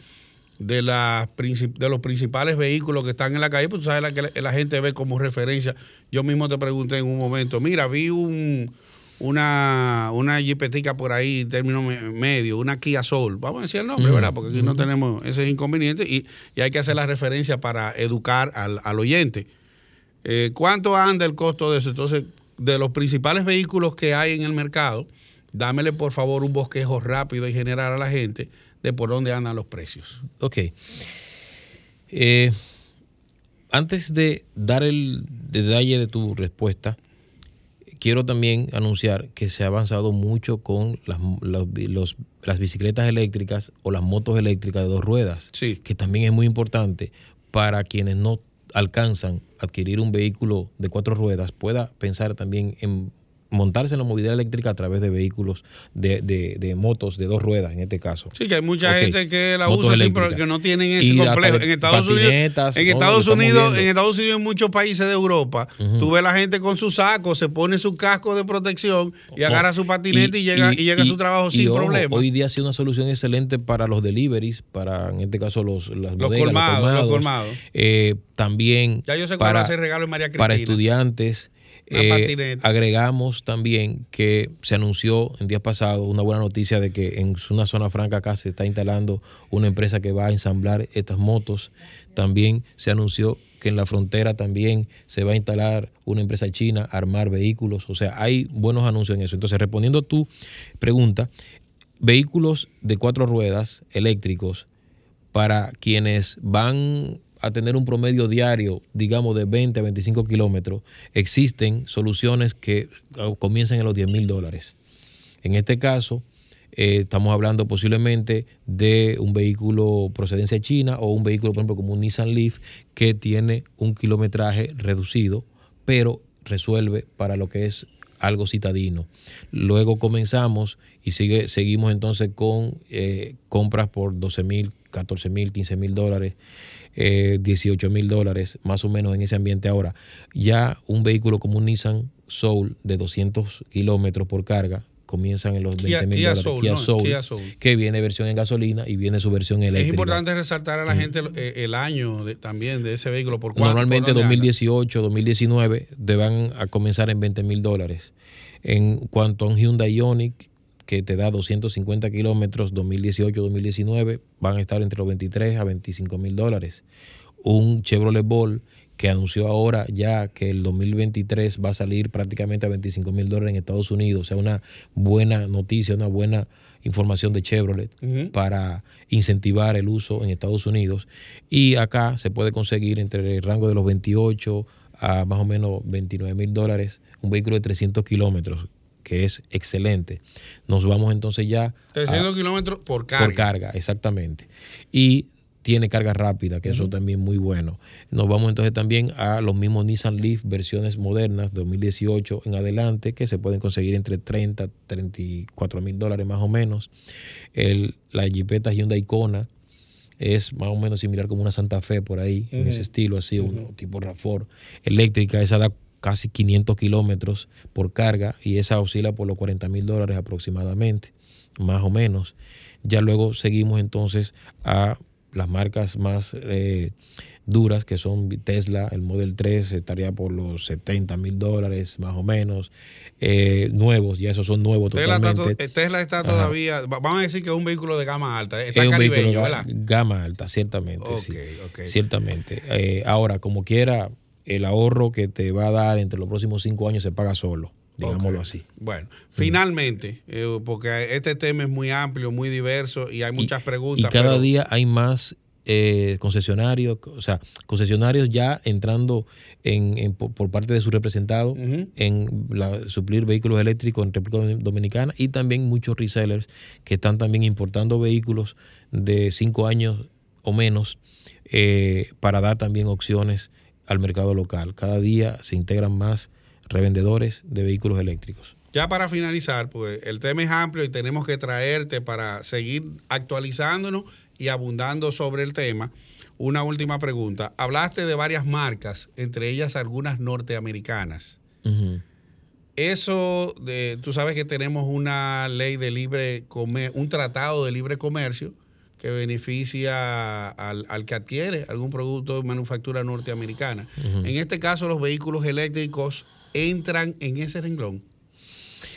Speaker 1: de, las, de los principales vehículos que están en la calle, pues tú sabes la que la, gente ve como referencia. Yo mismo te pregunté en un momento, mira, vi un, una, una jipetica por ahí, término medio, una Kia Soul. Vamos a decir el nombre, ¿verdad? Porque aquí no tenemos ese inconveniente y, y, hay que hacer la referencia para educar al, al oyente. Eh, ¿Cuánto anda el costo de eso? Entonces, de los principales vehículos que hay en el mercado, dámele por favor un bosquejo rápido y general a la gente de por dónde andan los precios.
Speaker 2: Ok. Eh, antes de dar el detalle de tu respuesta, quiero también anunciar que se ha avanzado mucho con las, las bicicletas eléctricas o las motos eléctricas de dos ruedas,
Speaker 1: sí.
Speaker 2: que también es muy importante para quienes no alcanzan adquirir un vehículo de cuatro ruedas pueda pensar también en montarse en la movilidad eléctrica a través de vehículos de, de, motos de dos ruedas en este caso.
Speaker 1: Sí, que hay mucha gente que la usa sin, pero que no tienen ese complejo. En Estados Unidos, en Estados Unidos, en Estados Unidos, en muchos países de Europa, tú ves la gente con su saco, se pone su casco de protección y agarra su patinete y, llega y, llega a su trabajo sin problema.
Speaker 2: Hoy día ha sido una solución excelente para los deliveries, para en este caso los las
Speaker 1: los colmados, los colmados.
Speaker 2: Eh, también
Speaker 1: ya yo sé
Speaker 2: para,
Speaker 1: hacer regalo en María
Speaker 2: para estudiantes eh, agregamos también que se anunció en días pasados una buena noticia de que en una zona franca acá se está instalando una empresa que va a ensamblar estas motos. También se anunció que en la frontera también se va a instalar una empresa china a armar vehículos. O sea, hay buenos anuncios en eso. Entonces, respondiendo a tu pregunta, vehículos de cuatro ruedas eléctricos para quienes van a tener un promedio diario, digamos, de 20 a 25 kilómetros, existen soluciones que ah, comienzan en los 10 mil dólares. En este caso, eh, estamos hablando posiblemente de un vehículo procedencia china o un vehículo, por ejemplo, como un Nissan Leaf, que tiene un kilometraje reducido, pero resuelve para lo que es algo citadino. Luego comenzamos y sigue, seguimos entonces con eh, compras por 12 mil, 14 mil, 15 mil dólares eh, 18 mil dólares, más o menos en ese ambiente ahora. Ya un vehículo como un Nissan Soul de 200 kilómetros por carga comienzan en los 20 mil dólares.
Speaker 1: Kia, Soul,
Speaker 2: que viene versión en gasolina y viene su versión eléctrica. Es
Speaker 1: importante resaltar a la gente el, año también de ese vehículo. ¿Por
Speaker 2: Normalmente 2018, 2019 deban a comenzar en 20 mil dólares. En cuanto a un Hyundai Ioniq, que te da 250 kilómetros 2018-2019 van a estar entre los 23 a 25 mil dólares. Un Chevrolet Ball que anunció ahora ya que el 2023 va a salir prácticamente a 25 mil dólares en Estados Unidos. O sea, una buena noticia, una buena información de Chevrolet para incentivar el uso en Estados Unidos. Y acá se puede conseguir entre el rango de los 28 a más o menos 29 mil dólares un vehículo de 300 kilómetros que es excelente. Nos vamos entonces ya...
Speaker 1: 300 kilómetros por carga.
Speaker 2: Por carga, exactamente. Y tiene carga rápida, que eso también es muy bueno. Nos vamos entonces también a los mismos Nissan Leaf versiones modernas, 2018 en adelante, que se pueden conseguir entre 30, 34 mil dólares más o menos. El, la Jeepeta Hyundai Kona es más o menos similar como una Santa Fe por ahí, en ese estilo así, uno, tipo RAFOR. Eléctrica, esa da casi 500 kilómetros por carga y esa oscila por los 40 mil dólares aproximadamente, más o menos. Ya luego seguimos entonces a las marcas más eh, duras que son Tesla, el Model 3 estaría por los 70 mil dólares más o menos. Eh, nuevos, ya esos son nuevos
Speaker 1: Tesla
Speaker 2: totalmente.
Speaker 1: Está, Tesla está todavía, vamos a decir que es un vehículo de gama alta, está es caribeño, ¿verdad?
Speaker 2: Gama alta, ciertamente, sí. Ciertamente. Eh, ahora, como quiera, el ahorro que te va a dar entre los próximos cinco años se paga solo, digámoslo así.
Speaker 1: Bueno, finalmente, eh, porque este tema es muy amplio, muy diverso y hay muchas
Speaker 2: Y-
Speaker 1: preguntas.
Speaker 2: Y cada
Speaker 1: pero-
Speaker 2: día hay más eh, concesionarios, o sea, concesionarios ya entrando en, en- por, por parte de su representado en la- suplir vehículos eléctricos en República Dominicana y también muchos resellers que están también importando vehículos de cinco años o menos eh, para dar también opciones al mercado local. Cada día se integran más revendedores de vehículos eléctricos.
Speaker 1: Ya para finalizar, pues el tema es amplio y tenemos que traerte para seguir actualizándonos y abundando sobre el tema. Una última pregunta. Hablaste de varias marcas, entre ellas algunas norteamericanas. Eso, de, tú sabes que tenemos una ley de libre comercio, un tratado de libre comercio que beneficia al, al que adquiere algún producto de manufactura norteamericana. En este caso, los vehículos eléctricos entran en ese renglón.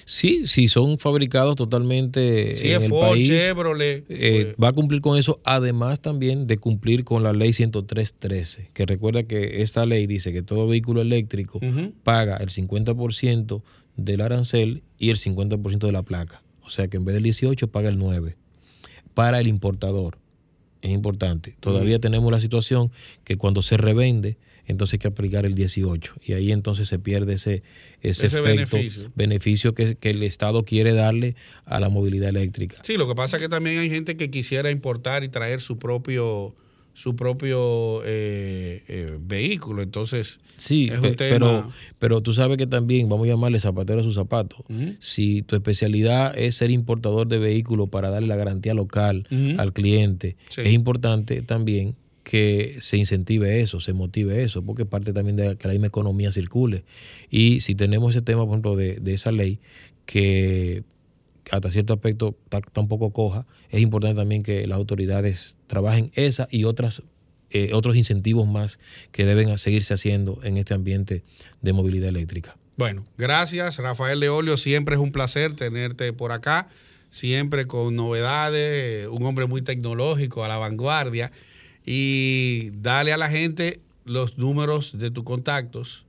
Speaker 2: Sí, sí, son fabricados totalmente
Speaker 1: Si
Speaker 2: en el
Speaker 1: Ford,
Speaker 2: país.
Speaker 1: Chevrolet,
Speaker 2: eh,
Speaker 1: pues,
Speaker 2: va a cumplir con eso, además también de cumplir con la ley 103.13, que recuerda que esta ley dice que todo vehículo eléctrico paga el 50% del arancel y el 50% de la placa. O sea que en vez del 18 paga el 9 para el importador. Es importante. Todavía tenemos la situación que cuando se revende, entonces hay que aplicar el 18 y ahí entonces se pierde ese, ese,
Speaker 1: Ese
Speaker 2: efecto,
Speaker 1: beneficio.
Speaker 2: beneficio que, que el Estado quiere darle a la movilidad eléctrica.
Speaker 1: Sí, lo que pasa es que también hay gente que quisiera importar y traer su propio su propio eh, eh, vehículo. Entonces,
Speaker 2: Sí,
Speaker 1: es un tema-
Speaker 2: pero, pero tú sabes que también, vamos a llamarle zapatero a su zapato. Si tu especialidad es ser importador de vehículos para darle la garantía local al cliente,
Speaker 1: Sí.
Speaker 2: es importante también que se incentive eso, se motive eso, porque parte también de que la misma economía circule. Y si tenemos ese tema, por ejemplo, de, de esa ley, que hasta cierto aspecto está, está un poco coja, es importante también que las autoridades trabajen esa y otras eh, otros incentivos más que deben seguirse haciendo en este ambiente de movilidad eléctrica.
Speaker 1: Bueno, gracias Rafael Leolio, siempre es un placer tenerte por acá, siempre con novedades, un hombre muy tecnológico, a la vanguardia, y dale a la gente los números de tus contactos,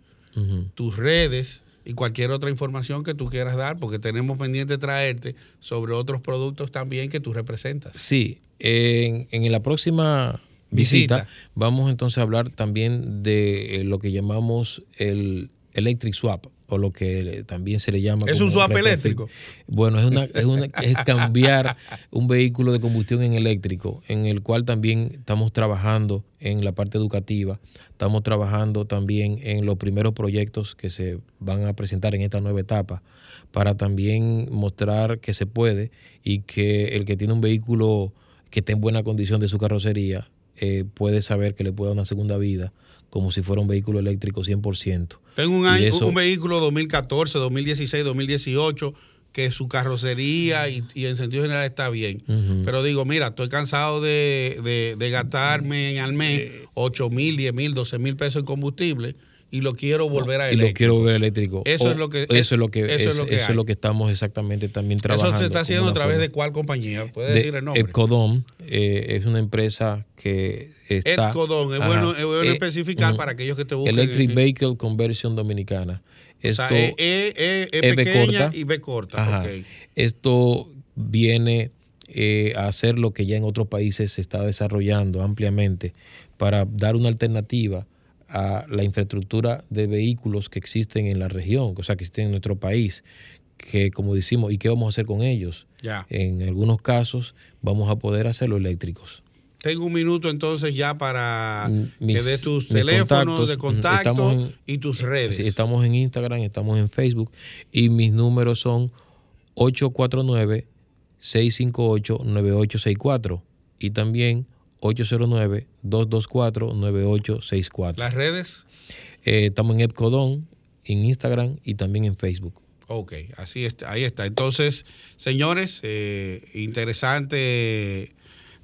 Speaker 1: tus redes y cualquier otra información que tú quieras dar, porque tenemos pendiente traerte sobre otros productos también que tú representas.
Speaker 2: Sí, en, en la próxima
Speaker 1: Visita.
Speaker 2: visita, vamos entonces a hablar también de eh, lo que llamamos el electric swap o lo que también se le llama
Speaker 1: ¿Es
Speaker 2: como
Speaker 1: un swap eléctrico?
Speaker 2: Bueno, es, una, es, una- es cambiar un vehículo de combustión en eléctrico, en el cual también estamos trabajando en la parte educativa, estamos trabajando también en los primeros proyectos que se van a presentar en esta nueva etapa, para también mostrar que se puede y que el que tiene un vehículo que esté en buena condición de su carrocería eh, puede saber que le puede dar una segunda vida como si fuera un vehículo eléctrico 100%.
Speaker 1: Tengo un, año,
Speaker 2: eso-
Speaker 1: un vehículo 2014, 2016, 2018 que su carrocería y, y en sentido general está bien.
Speaker 2: Ujú.
Speaker 1: Pero digo, mira, estoy cansado de, de- de gastarme al mes
Speaker 2: Eh.
Speaker 1: 8 mil, 10 mil, 12 mil pesos en combustible y lo quiero volver a
Speaker 2: y lo
Speaker 1: eléctrico.
Speaker 2: quiero ver eléctrico.
Speaker 1: Eso
Speaker 2: O-
Speaker 1: es lo que-
Speaker 2: eso es lo que
Speaker 1: eso es
Speaker 2: es,
Speaker 1: lo que
Speaker 2: eso es
Speaker 1: hay.
Speaker 2: lo que estamos exactamente también trabajando.
Speaker 1: Eso se está haciendo a través de cuál compañía. ¿Puede
Speaker 2: de
Speaker 1: decir el nombre?
Speaker 2: Epcodom, eh, es una empresa que está
Speaker 1: Epcodom. Es
Speaker 2: Ajá.
Speaker 1: bueno, es bueno
Speaker 2: Eh,
Speaker 1: especificar para aquellos que te busquen.
Speaker 2: Electric
Speaker 1: eh,
Speaker 2: Vehicle Conversion Dominicana.
Speaker 1: o
Speaker 2: Esto,
Speaker 1: sea, E, E- E- E pequeña
Speaker 2: corta.
Speaker 1: y B corta.
Speaker 2: Ajá. Esto viene eh, a hacer lo que ya en otros países se está desarrollando ampliamente para dar una alternativa a la infraestructura de vehículos que existen en la región, o sea, que existen en nuestro país, que como decimos, ¿y qué vamos a hacer con ellos?
Speaker 1: Ya.
Speaker 2: En algunos casos vamos a poder hacerlo eléctricos.
Speaker 1: Tengo un minuto entonces ya para
Speaker 2: Mm, mis-
Speaker 1: que des tus teléfonos de
Speaker 2: ujú,
Speaker 1: contacto
Speaker 2: en-
Speaker 1: y tus redes.
Speaker 2: Estamos en Instagram, estamos en Facebook y mis números son 849-658-9864 y también 809-224-9864.
Speaker 1: Las redes.
Speaker 2: Eh, estamos en Epcodon, en Instagram y también en Facebook.
Speaker 1: Ok, así está, ahí está. Entonces, señores, eh, interesante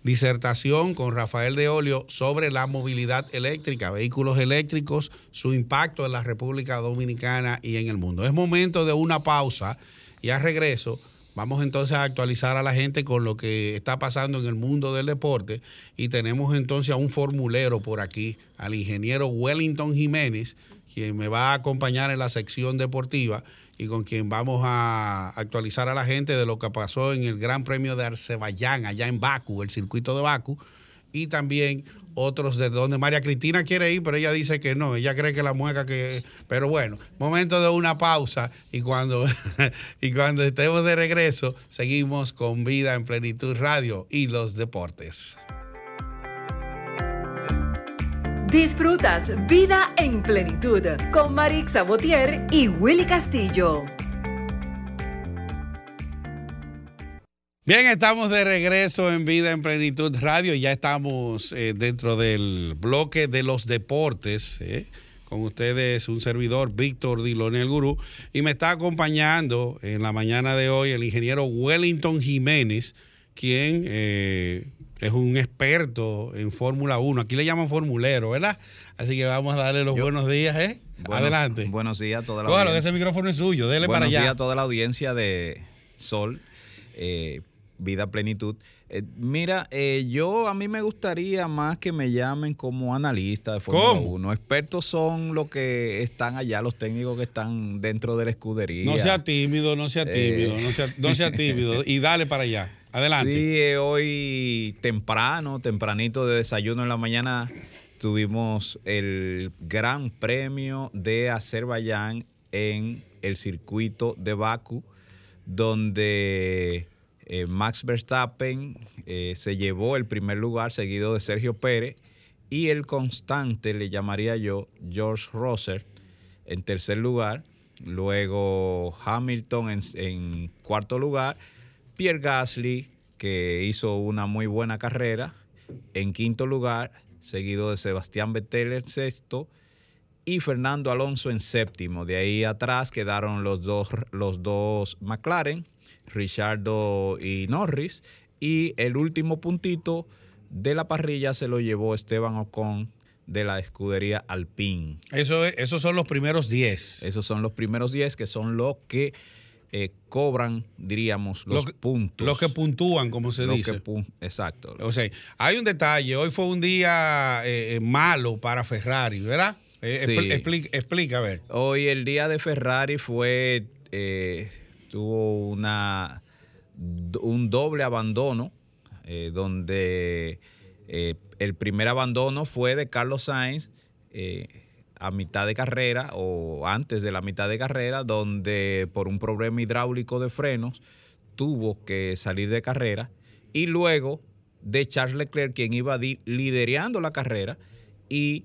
Speaker 1: disertación con Rafael de Olio sobre la movilidad eléctrica, vehículos eléctricos, su impacto en la República Dominicana y en el mundo. Es momento de una pausa y a regreso Vamos entonces a actualizar a la gente con lo que está pasando en el mundo del deporte y tenemos entonces a un formulero por aquí, al ingeniero Wellington Jiménez, quien me va a acompañar en la sección deportiva y con quien vamos a actualizar a la gente de lo que pasó en el Gran Premio de Azerbaiyán, allá en Baku, el circuito de Baku, y también otros de donde María Cristina quiere ir, pero ella dice que no, ella cree que la mueca que... Pero bueno, momento de una pausa y cuando, y cuando estemos de regreso, seguimos con Vida en Plenitud Radio y los deportes.
Speaker 3: Disfrutas Vida en Plenitud con Marix Sabotier y Willy Castillo.
Speaker 1: Bien, estamos de regreso en Vida en Plenitud Radio. Ya estamos eh, dentro del bloque de los deportes. eh, Con ustedes, un servidor, Víctor Dilonel Gurú. Y me está acompañando en la mañana de hoy el ingeniero Wellington Jiménez, quien eh, es un experto en Fórmula 1. Aquí le llaman formulero, ¿verdad? Así que vamos a darle los
Speaker 4: Yo-
Speaker 1: buenos días, ¿eh?
Speaker 4: Buenos-
Speaker 1: Adelante.
Speaker 4: Buenos días a toda la
Speaker 1: Cójalo, que
Speaker 4: audiencia.
Speaker 1: ese micrófono es suyo. Dele
Speaker 4: Buenos
Speaker 1: para allá.
Speaker 4: días a toda la audiencia de Sol, eh, Vida Plenitud. Eh, mira, eh, yo a mí me gustaría más que me llamen como analista de Fórmula
Speaker 1: ¿Cómo?
Speaker 4: 1. Expertos son los que están allá, los técnicos que están dentro de la escudería.
Speaker 1: No sea tímido, no sea tímido,
Speaker 4: Eh.
Speaker 1: no, sea, no sea tímido. Y dale para allá. Adelante.
Speaker 4: Sí, hoy temprano, tempranito de desayuno en la mañana, tuvimos el Gran Premio de Azerbaiyán en el circuito de Baku, donde eh, Max Verstappen eh, se llevó el primer lugar, seguido de Sergio Pérez, y el constante, le llamaría yo, George Russell, en tercer lugar. Luego Hamilton en, en cuarto lugar. Pierre Gasly, que hizo una muy buena carrera, en quinto lugar, seguido de Sebastián Vettel en sexto y Fernando Alonso en séptimo. De ahí atrás quedaron los dos, los dos McLaren, Richardo y Norris. Y el último puntito de la parrilla se lo llevó Esteban Ocon de la escudería Alpine.
Speaker 1: Eso es- esos son los primeros 10.
Speaker 4: Esos son los primeros 10 que son los que eh, cobran, diríamos, los
Speaker 1: Lo que-
Speaker 4: puntos.
Speaker 1: Los que puntúan, como se
Speaker 4: Los
Speaker 1: dice.
Speaker 4: que exacto.
Speaker 1: O sea, hay un detalle. Hoy fue un día eh, eh, malo para Ferrari, ¿verdad? Eh,
Speaker 4: Sí.
Speaker 1: explica, explica, a ver.
Speaker 4: Hoy el día de Ferrari fue, eh, tuvo una, un doble abandono, eh, donde eh, el primer abandono fue de Carlos Sainz eh, a mitad de carrera o antes de la mitad de carrera, donde por un problema hidráulico de frenos tuvo que salir de carrera y luego de Charles Leclerc, quien iba liderando la carrera y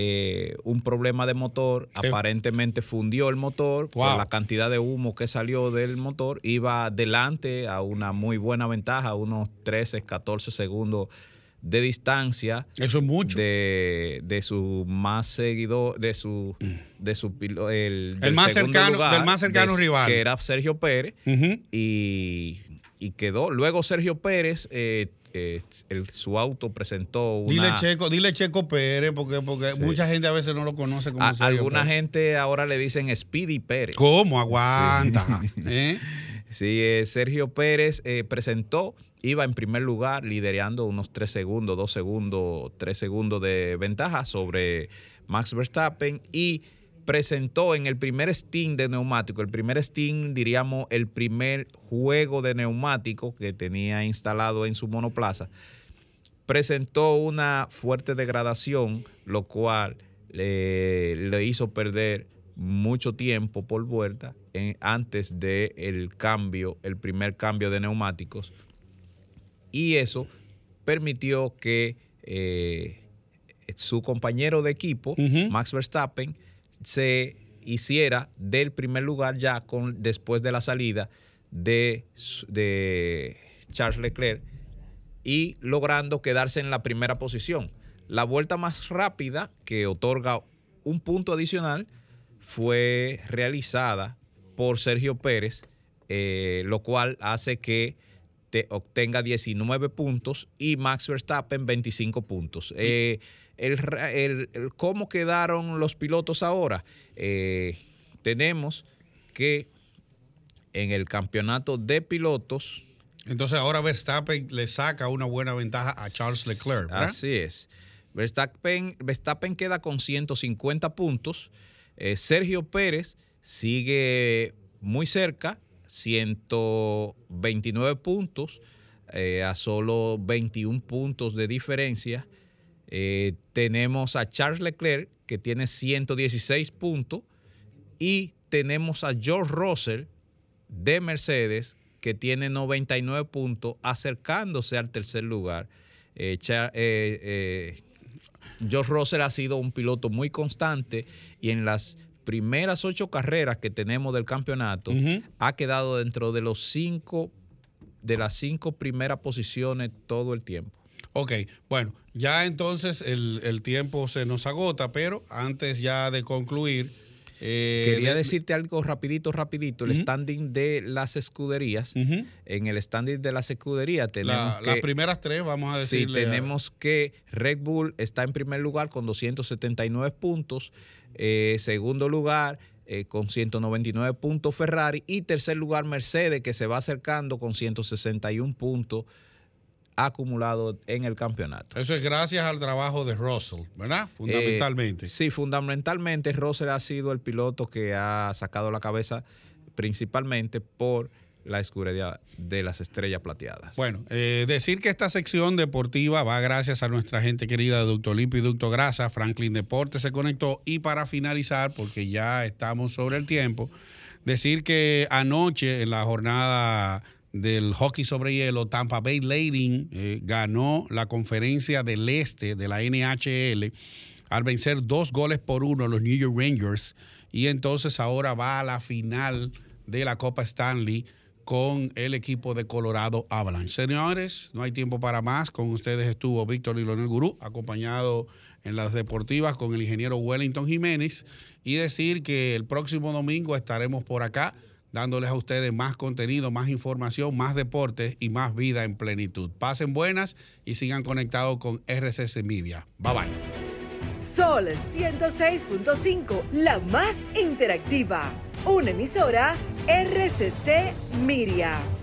Speaker 4: eh, un problema de motor,
Speaker 1: Qué-
Speaker 4: aparentemente fundió el motor
Speaker 1: Wow.
Speaker 4: por la cantidad de humo que salió del motor, iba adelante a una muy buena ventaja, unos 13, 14 segundos de distancia
Speaker 1: Eso es mucho.
Speaker 4: de, de su más seguidor, de su, de su el, del
Speaker 1: más cercano- del más cercano
Speaker 4: de-
Speaker 1: rival.
Speaker 4: Que era Sergio Pérez y, y quedó. Luego Sergio Pérez, eh, eh, el- su auto presentó una...
Speaker 1: Dile Checo, dile Checo Pérez, porque, porque
Speaker 4: Sí.
Speaker 1: mucha gente a veces no lo conoce como
Speaker 4: a- alguna
Speaker 1: Pérez.
Speaker 4: gente ahora le dicen Speedy Pérez.
Speaker 1: ¿Cómo? Aguanta. ¿Eh?
Speaker 4: Sí, eh, Sergio Pérez eh, presentó, iba en primer lugar, liderando unos 3 segundos, 2 segundos, 3 segundos de ventaja sobre Max Verstappen y presentó en el primer Steam de neumático, el primer Steam, diríamos, el primer juego de neumático que tenía instalado en su monoplaza, presentó una fuerte degradación, lo cual le, le hizo perder mucho tiempo por vuelta en- antes del el cambio, el primer cambio de neumáticos. Y eso permitió que eh, su compañero de equipo. Max Verstappen, se hiciera del primer lugar ya con, después de la salida de, Charles Leclerc y logrando quedarse en la primera posición. La vuelta más rápida que otorga un punto adicional fue realizada por Sergio Pérez, eh, lo cual hace que te obtenga 19 puntos y Max Verstappen 25 puntos. Eh, el ra- el- el- ¿Cómo quedaron los pilotos ahora? Eh, tenemos que en el campeonato de pilotos.
Speaker 1: Entonces ahora Verstappen le saca una buena ventaja a Charles Leclerc. ¿verdad?
Speaker 4: Así es. Verstappen, Verstappen queda con 150 puntos. Eh, Sergio Pérez sigue muy cerca, 129 puntos, eh, a solo 21 puntos de diferencia. Eh, tenemos a Charles Leclerc, que tiene 116 puntos, y tenemos a George Russell de Mercedes, que tiene 99 puntos, acercándose al tercer lugar. Eh, George Russell ha sido un piloto muy constante y en las primeras ocho carreras que tenemos del campeonato ha quedado dentro de los cinco de las cinco primeras posiciones todo el tiempo.
Speaker 1: Ok, bueno, ya entonces el, el tiempo se nos agota, pero antes ya de concluir,
Speaker 4: eh, Quería decirte algo rapidito, rapidito. El standing de las escuderías. En el standing de las escuderías tenemos
Speaker 1: Las primeras tres, vamos a decir.
Speaker 4: Sí, tenemos que Red Bull está en primer lugar con 279 puntos. Eh, segundo lugar, eh, con 199 puntos Ferrari. Y tercer lugar, Mercedes, que se va acercando con 161 puntos acumulado en el campeonato.
Speaker 1: Eso es gracias al trabajo de Russell, ¿verdad? Fundamentalmente.
Speaker 4: Eh, sí, fundamentalmente Russell ha sido el piloto que ha sacado la cabeza principalmente por la escuridad de las estrellas plateadas.
Speaker 1: Bueno, eh, decir que esta sección deportiva va gracias a nuestra gente querida de Ducto Limpio y Ducto Grasa. Franklin Deportes se conectó. Y para finalizar, porque ya estamos sobre el tiempo, decir que anoche en la jornada del hockey sobre hielo, Tampa Bay Lightning eh, ganó la conferencia del este de la NHL al vencer dos goles por uno a los New York Rangers y entonces ahora va a la final de la Copa Stanley con el equipo de Colorado Avalanche. Señores, no hay tiempo para más. Con ustedes estuvo Víctor y Leonel Gurú, acompañado en las deportivas con el ingeniero Wellington Jiménez. Y decir que el próximo domingo estaremos por acá dándoles a ustedes más contenido, más información, más deportes y más vida en plenitud. Pasen buenas y sigan conectados con RCC Media. Bye bye.
Speaker 3: Sol 106.5, la más interactiva. Una emisora RCC Media.